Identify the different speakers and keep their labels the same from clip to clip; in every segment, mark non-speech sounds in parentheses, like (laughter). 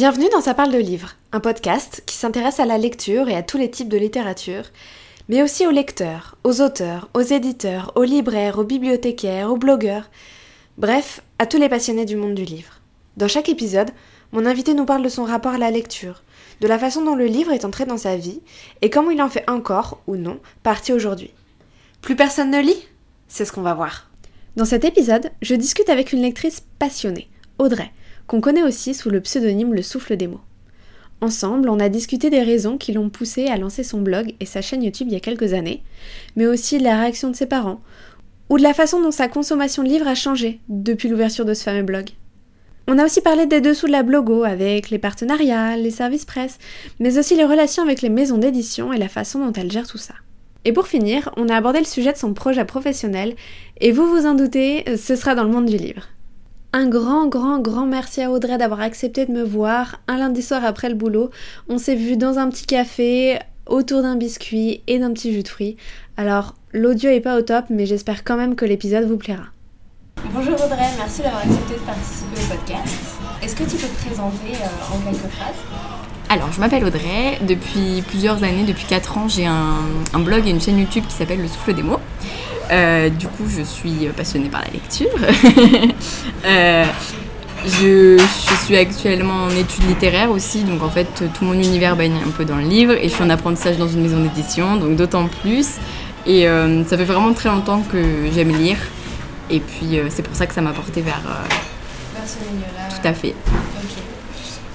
Speaker 1: Bienvenue dans Ça parle de livres, un podcast qui s'intéresse à la lecture et à tous les types de littérature, mais aussi aux lecteurs, aux auteurs, aux éditeurs, aux libraires, aux bibliothécaires, aux blogueurs, bref, à tous les passionnés du monde du livre. Dans chaque épisode, mon invité nous parle de son rapport à la lecture, de la façon dont le livre est entré dans sa vie et comment il en fait encore, ou non, partie aujourd'hui. Plus personne ne lit? C'est ce qu'on va voir. Dans cet épisode, je discute avec une lectrice passionnée, Audrey, qu'on connaît aussi sous le pseudonyme Le Souffle des mots. Ensemble, on a discuté des raisons qui l'ont poussée à lancer son blog et sa chaîne YouTube il y a quelques années, mais aussi de la réaction de ses parents, ou de la façon dont sa consommation de livres a changé depuis l'ouverture de ce fameux blog. On a aussi parlé des dessous de la blogo avec les partenariats, les services presse, mais aussi les relations avec les maisons d'édition et la façon dont elle gère tout ça. Et pour finir, on a abordé le sujet de son projet professionnel, et vous vous en doutez, ce sera dans le monde du livre. Un grand, grand, grand merci à Audrey d'avoir accepté de me voir un lundi soir après le boulot. On s'est vu dans un petit café, autour d'un biscuit et d'un petit jus de fruits. Alors, l'audio est pas au top, mais j'espère quand même que l'épisode vous plaira. Bonjour Audrey, merci d'avoir accepté de participer au podcast. Est-ce que tu peux te présenter euh, en quelques phrases?
Speaker 2: Alors, je m'appelle Audrey. Depuis plusieurs années, depuis 4 ans, j'ai un, blog et une chaîne YouTube qui s'appelle Le Souffle des mots. Euh, du coup, je suis passionnée par la lecture. (laughs) Euh, je, suis actuellement en études littéraires aussi, donc en fait, tout mon univers baigne un peu dans le livre et je suis en apprentissage dans une maison d'édition, donc d'autant plus. Et euh, ça fait vraiment très longtemps que j'aime lire. Et puis, c'est pour ça que ça m'a porté vers.
Speaker 1: vers ce milieu-là.
Speaker 2: Tout à fait.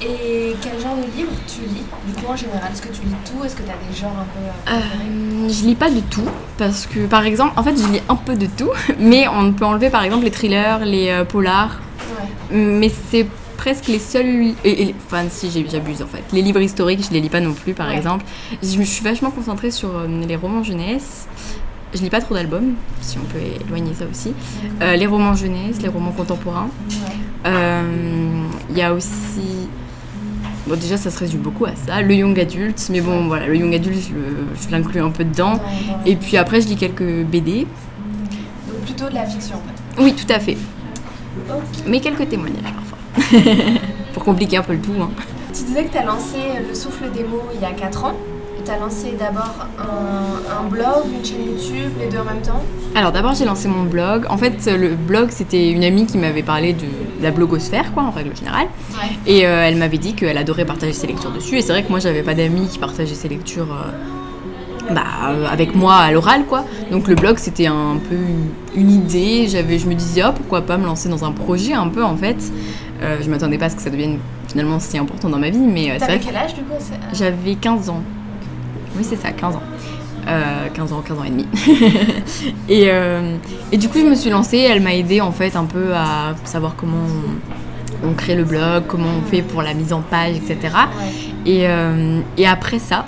Speaker 1: Et quel genre de livre tu lis Du coup, en général, est-ce que tu lis tout? Est-ce que tu as des genres un peu.
Speaker 2: Euh, euh je lis pas de tout. Parce que, par exemple, en fait, je lis un peu de tout. (laughs) Mais on peut enlever, par exemple, les thrillers, les euh, polars. Ouais. Mais c'est presque les seuls. enfin, si j'abuse en fait. Les livres historiques, je les lis pas non plus, par exemple. Je me suis vachement concentrée sur euh, les romans jeunesse. Je lis pas trop d'albums, si on peut éloigner ça aussi. les romans jeunesse, les romans contemporains. Il y a aussi Bon, déjà, ça se résume beaucoup à ça. Le young adulte, mais bon, voilà, le young adulte, je, l'inclus un peu dedans. Et puis après, je lis quelques BD.
Speaker 1: Donc plutôt de la fiction, en
Speaker 2: fait. Oui, tout à fait. Mais quelques témoignages parfois. (laughs) Pour compliquer un peu le tout. Hein.
Speaker 1: Tu disais que tu as lancé Le Souffle des mots il y a 4 ans tu as lancé d'abord un, blog, une chaîne YouTube, les deux en même temps
Speaker 2: Alors d'abord j'ai lancé mon blog. En fait le blog c'était une amie qui m'avait parlé de, la blogosphère quoi en règle générale. Et euh, elle m'avait dit qu'elle adorait partager ses lectures dessus. Et c'est vrai que moi j'avais pas d'amis qui partageaient ses lectures euh, bah, avec moi à l'oral quoi. Donc le blog c'était un peu une, idée. J'avais, je me disais oh, pourquoi pas me lancer dans un projet un peu en fait. Euh, je m'attendais pas à ce que ça devienne finalement si important dans ma vie. Mais
Speaker 1: c'est vrai quel âge du coup
Speaker 2: J'avais 15 ans. Oui, c'est ça, 15 ans. 15 euh, ans, 15 ans et demi. (laughs) et, euh, et, du coup, je me suis lancée. Elle m'a aidé en fait un peu à savoir comment on, crée le blog, comment on fait pour la mise en page, etc. Et, euh, et, après ça,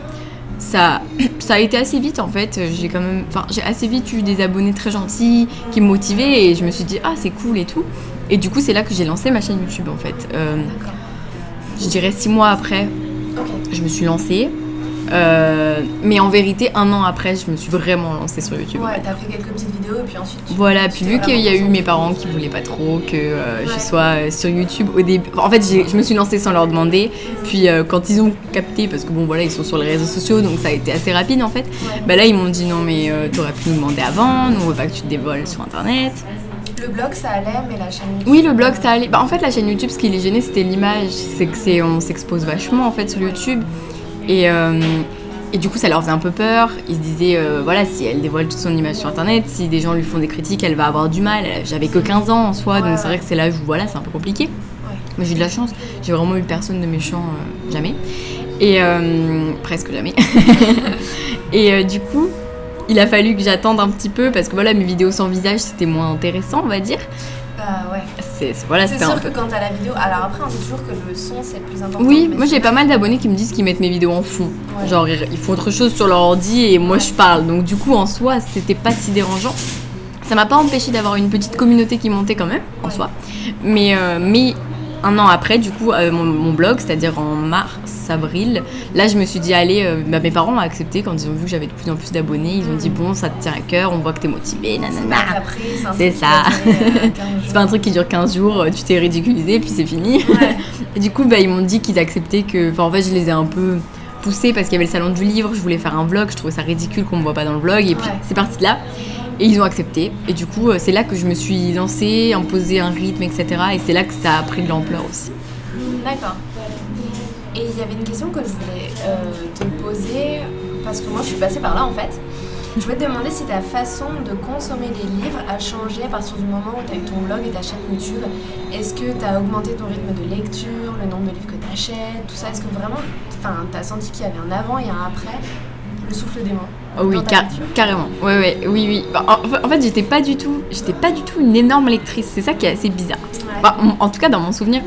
Speaker 2: ça, (clears throat) ça a été assez vite en fait. J'ai quand même, enfin, j'ai assez vite eu des abonnés très gentils qui me motivaient et je me suis dit ah c'est cool et tout. Et du coup, c'est là que j'ai lancé ma chaîne YouTube en fait. je dirais six mois après, je me suis lancée. Euh, mais en vérité, un an après, je me suis vraiment lancée sur YouTube.
Speaker 1: Ouais, t'as fait quelques petites vidéos et puis ensuite.
Speaker 2: Voilà, puis vu qu'il y a eu mes parents qui voulaient pas trop que euh, je sois euh, sur YouTube au début. En fait, je me suis lancée sans leur demander. Puis quand ils ont capté, parce que bon, voilà, ils sont sur les réseaux sociaux, donc ça a été assez rapide en fait. Bah là, ils m'ont dit non, mais t'aurais pu nous demander avant, nous on veut pas que tu te dévoiles sur internet.
Speaker 1: Le blog ça allait, mais la chaîne YouTube.
Speaker 2: Oui, le blog ça allait. Bah, en fait, la chaîne YouTube, ce qui les gênait, c'était l'image. C'est que c'est, on s'expose vachement en fait sur YouTube. Et, euh, et du coup, ça leur faisait un peu peur. Ils se disaient, euh, voilà, si elle dévoile toute son image sur Internet, si des gens lui font des critiques, elle va avoir du mal. J'avais que 15 ans en soi, donc c'est vrai que c'est l'âge où, voilà, c'est un peu compliqué. Mais j'ai de la chance. J'ai vraiment eu personne de méchant, euh, jamais. Et presque jamais. (laughs) et du coup, il a fallu que j'attende un petit peu parce que voilà, mes vidéos sans visage, c'était moins intéressant, on va dire.
Speaker 1: Bah ouais.
Speaker 2: C'est voilà, sûr
Speaker 1: un que quand t'as la vidéo. Alors après, on dit toujours que le son c'est le plus important.
Speaker 2: Oui, moi j'ai pas mal d'abonnés qui me disent qu'ils mettent mes vidéos en fond. Genre ils font autre chose sur leur ordi et moi je parle. Donc du coup en soi, c'était pas si dérangeant. Ça m'a pas empêché d'avoir une petite communauté qui montait quand même en soi. Mais, euh, mais un an après, du coup, euh, mon, mon blog, c'est-à-dire en mars, avril, là, je me suis dit, allez, euh, bah, mes parents ont accepté quand ils ont vu que j'avais de plus en plus d'abonnés. Ils ont dit, bon, ça te tient à cœur, on voit que t'es motivé, nanana. C'est ça. (laughs) c'est pas un truc qui dure 15 jours, tu t'es ridiculisé, puis c'est fini.
Speaker 1: Ouais.
Speaker 2: Et (laughs) du coup, bah, ils m'ont dit qu'ils acceptaient que. Enfin, en fait, je les ai un peu poussés parce qu'il y avait le salon du livre, je voulais faire un vlog, je trouvais ça ridicule qu'on me voit pas dans le vlog, et puis
Speaker 1: Ouais.
Speaker 2: c'est parti de là. Et ils ont accepté. Et du coup, euh, c'est là que je me suis lancée, imposé un rythme, etc. Et c'est là que ça a pris de l'ampleur aussi.
Speaker 1: D'accord. Et il y avait une question que je voulais euh, te poser, parce que moi je suis passée par là en fait. Je voulais te demander si ta façon de consommer les livres a changé à partir du moment où tu as eu ton blog et ta chaîne YouTube. Est-ce que tu as augmenté ton rythme de lecture, le nombre de livres que tu achètes, tout ça? Est-ce que vraiment tu as senti qu'il y avait un avant et un après le souffle des mots?
Speaker 2: Oh oui, car- carrément. Ouais, ouais, oui, oui. Bah, en, en fait, j'étais pas du tout, j'étais pas du tout une énorme lectrice. C'est ça qui est assez bizarre.
Speaker 1: Ouais.
Speaker 2: Bah, en- en tout cas, dans mon souvenir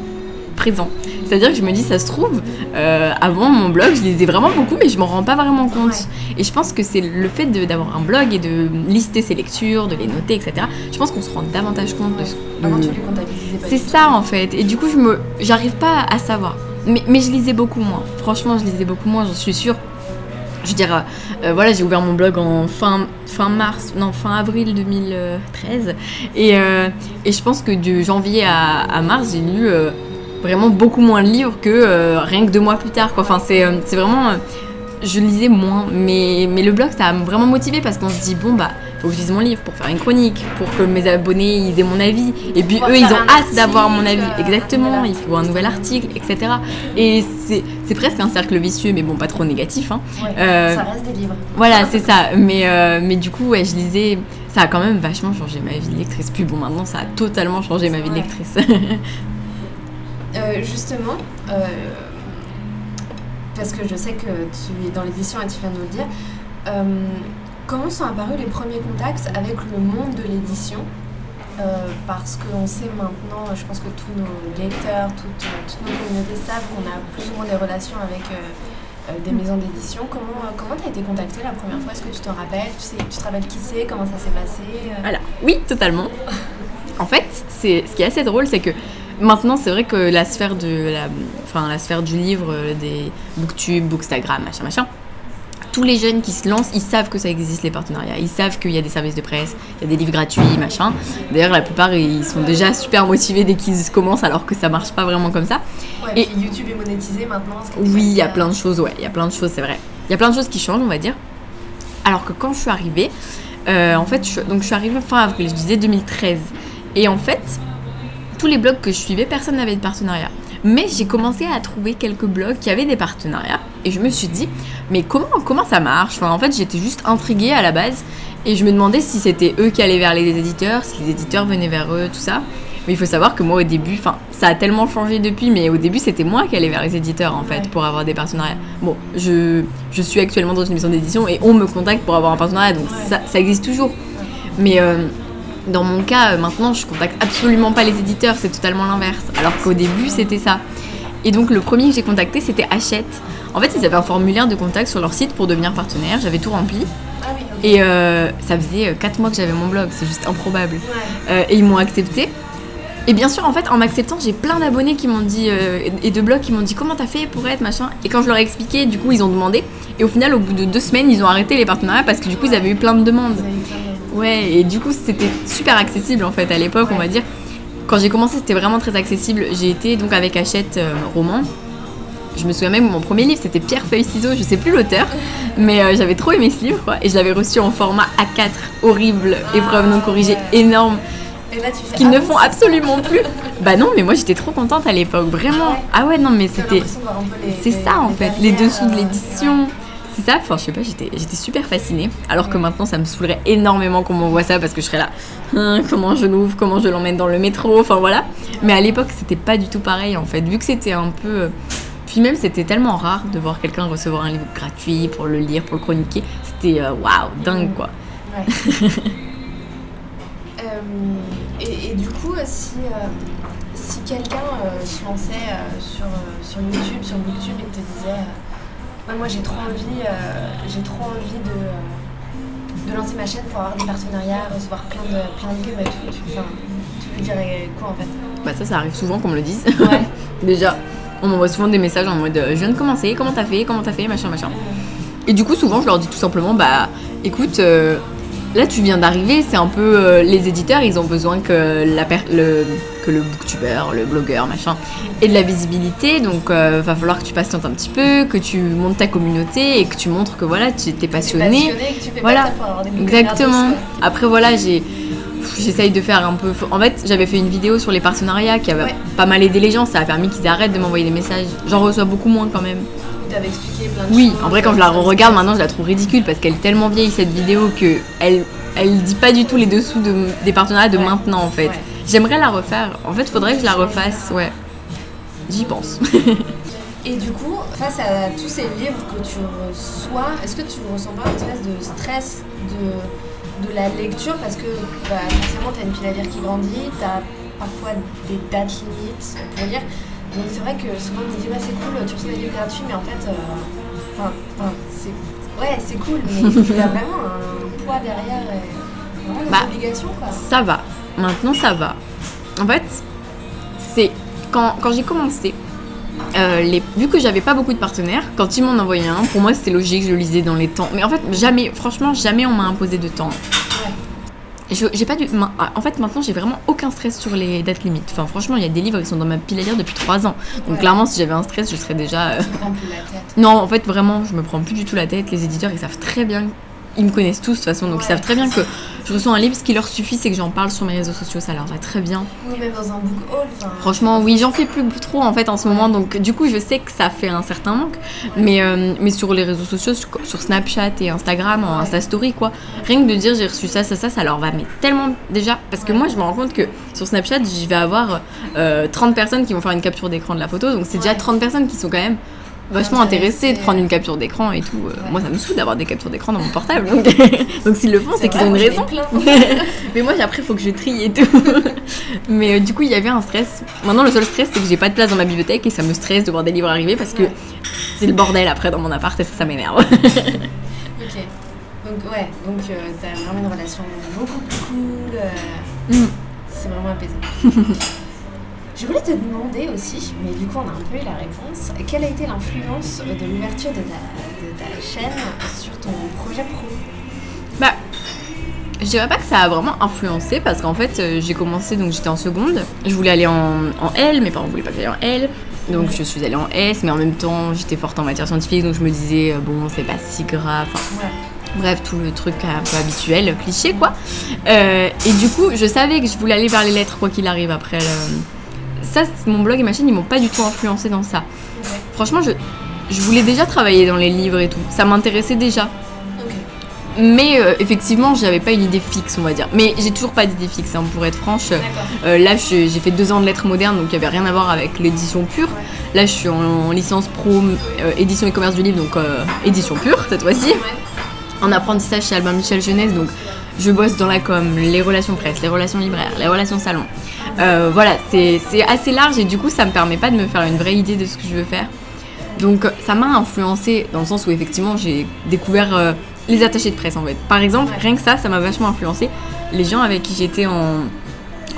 Speaker 2: présent. C'est-à-dire que je me dis, ça se trouve, euh, avant mon blog, je lisais vraiment beaucoup, mais je m'en rends pas vraiment compte.
Speaker 1: Ouais.
Speaker 2: Et je pense que c'est le fait d'avoir un blog et de lister ses lectures, de les noter, etc. Je pense qu'on se rend davantage compte de ce
Speaker 1: Avant
Speaker 2: de-
Speaker 1: tu les comptabilisais pas
Speaker 2: C'est
Speaker 1: tout.
Speaker 2: ça en fait. Et du coup, je me, j'arrive pas à savoir. Mais, mais je lisais beaucoup moins. Franchement, je lisais beaucoup moins, j'en suis sûre. Je veux dire, euh, euh, voilà, j'ai ouvert mon blog en fin, fin mars, non, fin avril 2013. Et, euh, et je pense que de janvier à, mars, j'ai lu vraiment beaucoup moins de livres que rien que deux mois plus tard. Quoi. Enfin, c'est, vraiment. je lisais moins. Mais, mais le blog, ça a vraiment motivé parce qu'on se dit, bon, bah, faut que je lise mon livre pour faire une chronique, pour que mes abonnés ils aient mon avis. Et puis eux, ils ont hâte d'avoir mon avis.
Speaker 1: euh,
Speaker 2: Exactement, il faut un nouvel article, etc. Et c'est, presque un cercle vicieux, mais bon, pas trop négatif. Hein.
Speaker 1: Ouais,
Speaker 2: Euh,
Speaker 1: Ça reste des livres.
Speaker 2: Voilà, c'est ça. Mais, euh, mais du coup, ouais, je lisais. Ça a quand même vachement changé ma vie de lectrice. Puis bon, maintenant, ça a totalement changé ma vie de lectrice. (laughs)
Speaker 1: Euh, justement, parce que je sais que tu es dans l'édition et tu viens de nous le dire, euh, comment sont apparus les premiers contacts avec le monde de l'édition Euh, Parce qu'on sait maintenant, je pense que tous nos lecteurs, toutes, toutes nos communautés savent qu'on a plus ou moins des relations avec euh, euh, des maisons d'édition. Comment euh, comment t'as été contactée la première fois? Est-ce que tu t'en rappelles? Tu, sais, tu te rappelles qui c'est? Comment ça s'est passé?
Speaker 2: Alors, oui, totalement. (laughs) En fait, c'est ce qui est assez drôle, c'est que maintenant, c'est vrai que la sphère de la, enfin, la sphère du livre, des booktube, bookstagram, machin, machin. Tous les jeunes qui se lancent, ils savent que ça existe les partenariats. Ils savent qu'il y a des services de presse, il y a des livres gratuits, machin. D'ailleurs, la plupart, ils sont déjà super motivés dès qu'ils commencent, alors que ça marche pas vraiment comme ça.
Speaker 1: Ouais,
Speaker 2: Et-
Speaker 1: puis YouTube est monétisé maintenant.
Speaker 2: Oui, il y a plein de choses, ouais, il y a plein de choses, c'est vrai. Il y a plein de choses qui changent, on va dire. Alors que quand je suis arrivée, euh, en fait, je, donc je suis arrivée fin avril, je disais 2013. Et en fait, tous les blogs que je suivais, personne n'avait de partenariat. Mais j'ai commencé à trouver quelques blogs qui avaient des partenariats. Et je me suis dit, mais comment, comment ça marche? Enfin, En fait, j'étais juste intriguée à la base. Et je me demandais si c'était eux qui allaient vers les éditeurs, si les éditeurs venaient vers eux, tout ça. Mais il faut savoir que moi, au début, enfin, ça a tellement changé depuis, mais au début, c'était moi qui allais vers les éditeurs, en fait,
Speaker 1: Ouais.
Speaker 2: pour avoir des partenariats. Bon, je, je suis actuellement dans une maison d'édition et on me contacte pour avoir un partenariat, donc
Speaker 1: Ouais.
Speaker 2: ça, ça existe toujours. Mais euh, dans mon cas, euh, maintenant, je contacte absolument pas les éditeurs, c'est totalement l'inverse. Alors qu'au début, c'était ça. Et donc, le premier que j'ai contacté, c'était Hachette. En fait, ils avaient un formulaire de contact sur leur site pour devenir partenaire, j'avais tout rempli.
Speaker 1: Ah.
Speaker 2: Et euh, ça faisait 4 mois que j'avais mon blog, c'est juste improbable. Euh, et ils m'ont accepté. Et bien sûr, en fait, en m'acceptant, j'ai plein d'abonnés qui m'ont dit, euh, et de blogs qui m'ont dit comment t'as fait pour être machin? Et quand je leur ai expliqué, du coup, ils ont demandé. Et au final, au bout de deux semaines, ils ont arrêté les partenariats parce que du coup, ils avaient eu plein de demandes. Ouais, et du coup, c'était super accessible en fait à l'époque, on va dire. Quand j'ai commencé, c'était vraiment très accessible. J'ai été donc avec Hachette euh, Roman. Je me souviens même, mon premier livre, c'était Pierre, Feuille, Ciseaux, je sais plus l'auteur, (laughs) mais euh, j'avais trop aimé ce livre, quoi. Et je l'avais reçu en format A4, horrible, épreuve non corrigée,
Speaker 1: ouais.
Speaker 2: énorme,
Speaker 1: Et là, tu fais.
Speaker 2: qu'ils
Speaker 1: ah
Speaker 2: ne
Speaker 1: bon,
Speaker 2: font absolument (laughs) plus. Bah non, mais moi j'étais trop contente à l'époque, vraiment.
Speaker 1: Ah ouais
Speaker 2: Ah ouais, non, mais c'était. C'est ça en fait, les dessous de
Speaker 1: euh,
Speaker 2: l'édition. C'est ça, enfin je sais pas, j'étais j'étais super fascinée. Alors que maintenant ça me saoulerait énormément qu'on m'envoie ça parce que je serais là, Hein, comment je l'ouvre, comment je l'emmène dans le métro, enfin voilà. Mais à l'époque c'était pas du tout pareil en fait, vu que c'était un peu. euh, Puis même c'était tellement rare de voir quelqu'un recevoir un livre gratuit pour le lire, pour le chroniquer. C'était euh, waouh, dingue quoi.
Speaker 1: Ouais. (laughs) Euh, et, et du coup, si, euh, si quelqu'un euh, se lançait euh, sur, euh, sur YouTube, sur Booktube et te disait Ouais, Moi j'ai trop envie, euh, j'ai trop envie de, euh, de lancer ma chaîne pour avoir des partenariats, recevoir plein de, plein de livres et tout, tu, enfin, Tu veux dire quoi en fait
Speaker 2: Bah ça, ça arrive souvent qu'on me le dise.
Speaker 1: Ouais. (laughs)
Speaker 2: Déjà, on m'envoie souvent des messages en mode euh, je viens de commencer, comment t'as fait, comment t'as fait, machin, machin. Et du coup, souvent, je leur dis tout simplement bah écoute, euh, là tu viens d'arriver, c'est un peu euh, les éditeurs, ils ont besoin que la per- le que le booktubeur, le blogueur, machin, ait de la visibilité, donc euh, va falloir que tu patientes un petit peu, que tu montes ta communauté et que tu montres que voilà, tu t'es passionné.
Speaker 1: Passionné, que tu fais
Speaker 2: Voilà.
Speaker 1: pas ça pour avoir des bouquins
Speaker 2: Exactement. Après voilà, j'ai j'essaye de faire un peu. En fait, j'avais fait une vidéo sur les partenariats qui avait
Speaker 1: Ouais.
Speaker 2: pas mal aidé les gens. Ça a permis qu'ils arrêtent de m'envoyer des messages. J'en reçois beaucoup moins quand même.
Speaker 1: T'avais expliqué plein de
Speaker 2: Oui,
Speaker 1: choses,
Speaker 2: en vrai, quand je la regarde maintenant, je la trouve ridicule parce qu'elle est tellement vieille cette vidéo que elle elle dit pas du tout les dessous de, des partenariats de
Speaker 1: Ouais.
Speaker 2: maintenant en fait.
Speaker 1: Ouais.
Speaker 2: J'aimerais la refaire. En fait, faudrait que je la refasse. Ouais. J'y pense. (laughs)
Speaker 1: Et du coup, face à tous ces livres que tu reçois, est-ce que tu ressens pas une espèce de stress de, de la lecture? Parce que bah, forcément, tu as une pile à lire qui grandit, tu as parfois des dates limites pour lire. Donc c'est vrai que souvent on me dit ouais c'est cool, tu reçois des livres gratuits, mais en fait, euh, enfin, c'est ouais c'est cool, mais il y a (laughs) vraiment un poids derrière, et vraiment des
Speaker 2: Bah,
Speaker 1: obligations quoi.
Speaker 2: Ça va. Maintenant, ça va. En fait, c'est quand, quand j'ai commencé, euh, les, vu que j'avais pas beaucoup de partenaires, quand ils m'en envoyaient un, pour moi c'était logique, je le lisais dans les temps. Mais en fait, jamais, franchement, jamais on m'a imposé de temps. J'ai pas du. ah, En fait, maintenant, j'ai vraiment aucun stress sur les dates limites. Enfin, franchement, il y a des livres qui sont dans ma pile à lire depuis 3 ans. Donc,
Speaker 1: Ouais.
Speaker 2: clairement, si j'avais un stress, je serais déjà. euh,
Speaker 1: prends plus la tête. (laughs)
Speaker 2: Non, en fait, vraiment, je me prends plus du tout la tête. Les éditeurs, ils savent très bien. Ils me connaissent tous de toute façon, donc ils savent très bien que je reçois un livre. Ce qui leur suffit, c'est que j'en parle sur mes réseaux sociaux. Ça leur va très bien.
Speaker 1: Ou même dans un book haul. enfin,
Speaker 2: Franchement, oui, j'en fais plus trop en fait en ce moment, donc du coup, je sais que ça fait un certain manque. Mais, euh, mais sur les réseaux sociaux, sur, Snapchat et Instagram, en. Insta Story, quoi, rien que de dire j'ai reçu ça, ça, ça, ça leur va mais tellement déjà. Parce que moi, je me rends compte que sur Snapchat, je vais avoir euh, 30 personnes qui vont faire une capture d'écran de la photo, donc c'est déjà
Speaker 1: Ouais.
Speaker 2: 30 personnes qui sont quand même vachement
Speaker 1: intéressées
Speaker 2: de prendre une capture d'écran et tout. Euh,
Speaker 1: Ouais.
Speaker 2: Moi, ça me saoule d'avoir des captures d'écran dans mon portable, (laughs) donc, (laughs) donc s'ils le font, c'est qu'ils ont une raison. (laughs) Mais moi, après, il faut que je trie et tout. Mais euh, du coup, il y avait un stress. Maintenant, le seul stress, c'est que j'ai pas de place dans ma bibliothèque et ça me stresse de voir des livres arriver parce que
Speaker 1: Ouais.
Speaker 2: c'est le bordel après dans mon appart et ça, ça m'énerve.
Speaker 1: Ok. Donc ouais, donc euh, t'as vraiment une relation beaucoup plus cool. euh,
Speaker 2: Mm.
Speaker 1: C'est vraiment apaisant. Je voulais te demander aussi, mais du coup on a un peu eu la réponse, quelle a été l'influence de l'ouverture de ta, de ta chaîne sur ton projet pro?
Speaker 2: Bah, je dirais pas que ça a vraiment influencé parce qu'en fait, euh, j'ai commencé, donc j'étais en seconde. Je voulais aller en, en L, mes parents voulaient pas que j'aille en L. Donc je suis allée en S, mais en même temps, j'étais forte en matière scientifique, donc je me disais, euh, bon, c'est pas si grave. Enfin,
Speaker 1: Ouais.
Speaker 2: Bref, tout le truc un peu habituel, cliché quoi. Euh, et du coup, je savais que je voulais aller vers les lettres quoi qu'il arrive après. le- Ça, mon blog et ma chaîne, ils m'ont pas du tout influencé dans ça. Franchement, je, je voulais déjà travailler dans les livres et tout. Ça m'intéressait déjà. Mais euh, effectivement, j'avais pas une idée fixe, on va dire. Mais j'ai toujours pas d'idée fixe, hein, pour être franche. Euh, là, j'ai fait deux ans de lettres modernes, donc il y avait rien à voir avec l'édition pure.
Speaker 1: Ouais.
Speaker 2: Là, je suis en, en licence pro euh, édition et commerce du livre, donc euh, édition pure cette fois-ci
Speaker 1: Ouais.
Speaker 2: en apprentissage chez Albin Michel Jeunesse, donc je bosse dans la com, les relations presse, les relations libraires, les relations salon. Euh, voilà, c'est assez large et du coup ça me permet pas de me faire une vraie idée de ce que je veux faire. Donc ça m'a influencé dans le sens où effectivement j'ai découvert euh, les attachés de presse en fait. Par exemple, rien que ça, ça m'a vachement influencé. Les gens avec qui j'étais en,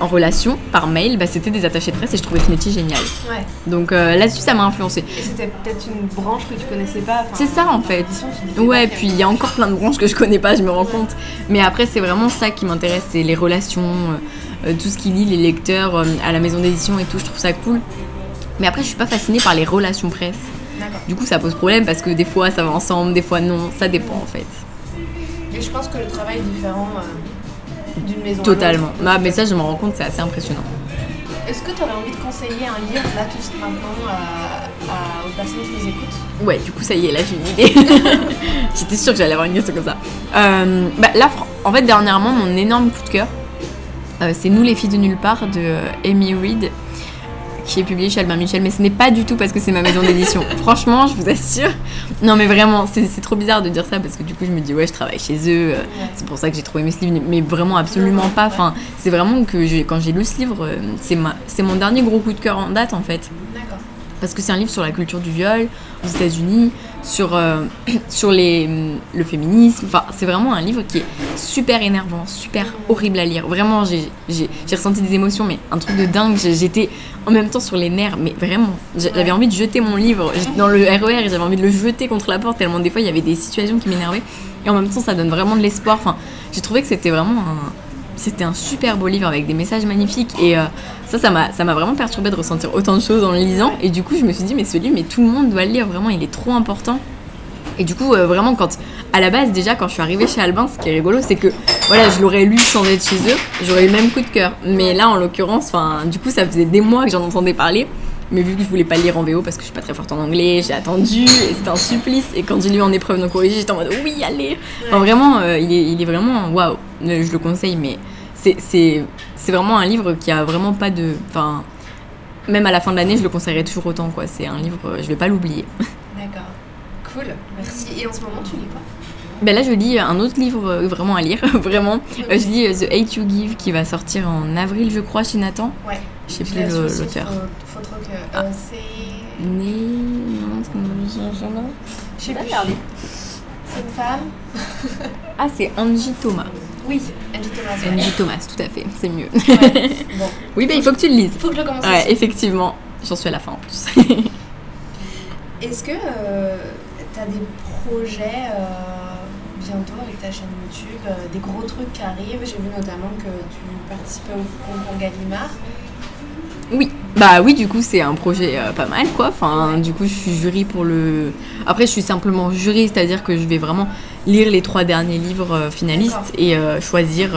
Speaker 2: en relation par mail, bah, c'était des attachés de presse et je trouvais ce métier génial.
Speaker 1: Ouais.
Speaker 2: Donc euh, là-dessus ça m'a influencé.
Speaker 1: Et c'était peut-être une branche que tu connaissais pas.
Speaker 2: C'est ça, en fait. Ouais, puis il y a encore plein de branches que je connais pas, je me rends
Speaker 1: Ouais.
Speaker 2: compte. Mais après, c'est vraiment ça qui m'intéresse, c'est les relations, tout ce qui lie les lecteurs euh, à la maison d'édition et tout, je trouve ça cool. Mais après, je suis pas fascinée par les relations presse.
Speaker 1: D'accord.
Speaker 2: Du coup, ça pose problème parce que des fois ça va ensemble, des fois non, ça dépend en fait.
Speaker 1: Et je pense que le travail est différent euh, d'une maison
Speaker 2: Totalement. Ah, mais ça, je me rends compte, c'est assez impressionnant.
Speaker 1: Est-ce que tu aurais envie de conseiller un livre là tout de suite maintenant à- à- aux personnes qui nous écoutent?
Speaker 2: Ouais, du coup, ça y est, là j'ai une idée. (laughs) J'étais sûre que j'allais avoir une question comme ça. Euh, bah, là, en fait, dernièrement, mon énorme coup de cœur, euh, c'est Nous les filles de nulle part de euh, Amy Reed, qui est publié chez Albin Michel, mais ce n'est pas du tout parce que c'est ma maison d'édition. (laughs) Franchement, je vous assure. Non, mais vraiment, c'est trop bizarre de dire ça parce que du coup, je me dis, ouais, je travaille chez eux, euh, c'est pour ça que j'ai trouvé mes ce livre, mais vraiment absolument pas. Enfin, c'est vraiment que quand j'ai lu ce livre, euh, c'est mon dernier gros coup de cœur en date en fait.
Speaker 1: D'accord.
Speaker 2: Parce que c'est un livre sur la culture du viol aux États-Unis, sur, euh, (clears throat) sur les, le féminisme. Enfin, c'est vraiment un livre qui est super énervant, super horrible à lire. Vraiment, j'ai ressenti des émotions, mais un truc de dingue. J'étais en même temps sur les nerfs, mais vraiment, j'avais envie de jeter mon livre. J'étais dans le RER et j'avais envie de le jeter contre la porte, tellement des fois il y avait des situations qui m'énervaient. Et en même temps, ça donne vraiment de l'espoir. Enfin, j'ai trouvé que c'était vraiment un c'était un super beau livre avec des messages magnifiques et euh, ça, ça m'a, ça m'a vraiment perturbé de ressentir autant de choses en le lisant. Et du coup, je me suis dit, mais ce livre, mais tout le monde doit le lire, vraiment, il est trop important. Et du coup, euh, vraiment, quand à la base, déjà, quand je suis arrivée chez Albin, ce qui est rigolo, c'est que voilà, je l'aurais lu sans être chez eux, j'aurais eu le même coup de cœur. Mais là, en l'occurrence, enfin, du coup, ça faisait des mois que j'en entendais parler. Mais vu que je voulais pas le lire en VO parce que je suis pas très forte en anglais, j'ai attendu et c'était un supplice. Et quand j'ai lu en épreuve non corrigée, j'étais en mode oui, allez. Enfin, vraiment, euh, il, est, il est vraiment waouh. Je le conseille, mais c'est vraiment un livre qui a vraiment pas de. Enfin, même à la fin de l'année, je le conseillerais toujours autant. quoi. C'est un livre, je vais pas l'oublier. (laughs)
Speaker 1: D'accord. Cool, merci. Et en ce moment, tu lis quoi?
Speaker 2: Ben là, je lis un autre livre euh, vraiment à lire, (laughs) vraiment. Euh, je lis euh, The Hate You Give qui va sortir en avril, je crois, chez Nathan.
Speaker 1: Ouais.
Speaker 2: Je sais plus l'auteur.
Speaker 1: Faut, trop que. Ah. c'est.
Speaker 2: Né. Non, c'est
Speaker 1: Je sais plus. C'est une femme
Speaker 2: Ah, c'est Angie Thomas.
Speaker 1: Oui, Angie Thomas.
Speaker 2: Angie Thomas, tout à fait, c'est mieux.
Speaker 1: Bon. (laughs)
Speaker 2: oui, mais il faut que tu le lises.
Speaker 1: Faut que je commence.
Speaker 2: Ouais, effectivement. J'en suis à la fin en plus. (laughs)
Speaker 1: Est-ce que euh, tu as des projets euh, bientôt avec ta chaîne YouTube, euh, des gros trucs qui arrivent? J'ai vu notamment que tu participais au concours Gallimard.
Speaker 2: Oui, bah oui, du coup, c'est un projet pas mal, quoi. Enfin, du coup, je suis jury pour le. Après, je suis simplement jury, c'est-à-dire que je vais vraiment lire les trois derniers livres finalistes et choisir.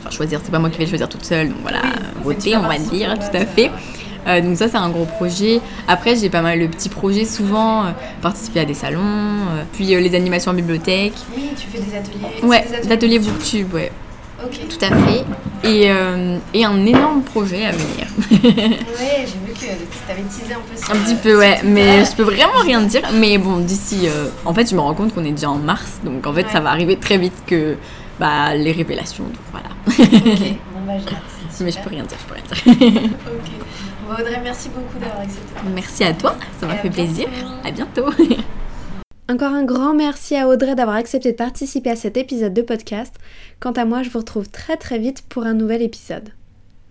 Speaker 2: Enfin, choisir, c'est pas moi qui vais le choisir toute seule, donc voilà, voter, on va dire, tout à fait. Euh, donc ça c'est un gros projet. Après j'ai pas mal de petits projets souvent, euh, participer à des salons, euh, puis les animations en bibliothèque.
Speaker 1: Oui, tu fais des ateliers.
Speaker 2: Ouais, des ateliers, booktube, ouais. Tout à fait. Et, et un énorme projet à venir. (laughs)
Speaker 1: ouais, j'ai vu que tu avais teasé un peu
Speaker 2: sur, Un petit peu, ouais, mais je peux vraiment rien dire. Mais bon, d'ici. en fait, je me rends compte qu'on est déjà en mars, donc en fait, ça va arriver très vite que bah, les révélations, donc voilà.
Speaker 1: ok, (laughs) bon bah j'ai hâte.
Speaker 2: Mais je peux rien dire, je peux rien
Speaker 1: dire. ok. (laughs) Audrey, merci beaucoup d'avoir accepté.
Speaker 2: Merci à toi, ça m'a fait plaisir. À bientôt.
Speaker 1: Encore un grand merci à Audrey d'avoir accepté de participer à cet épisode de podcast. Quant à moi, je vous retrouve très très vite pour un nouvel épisode.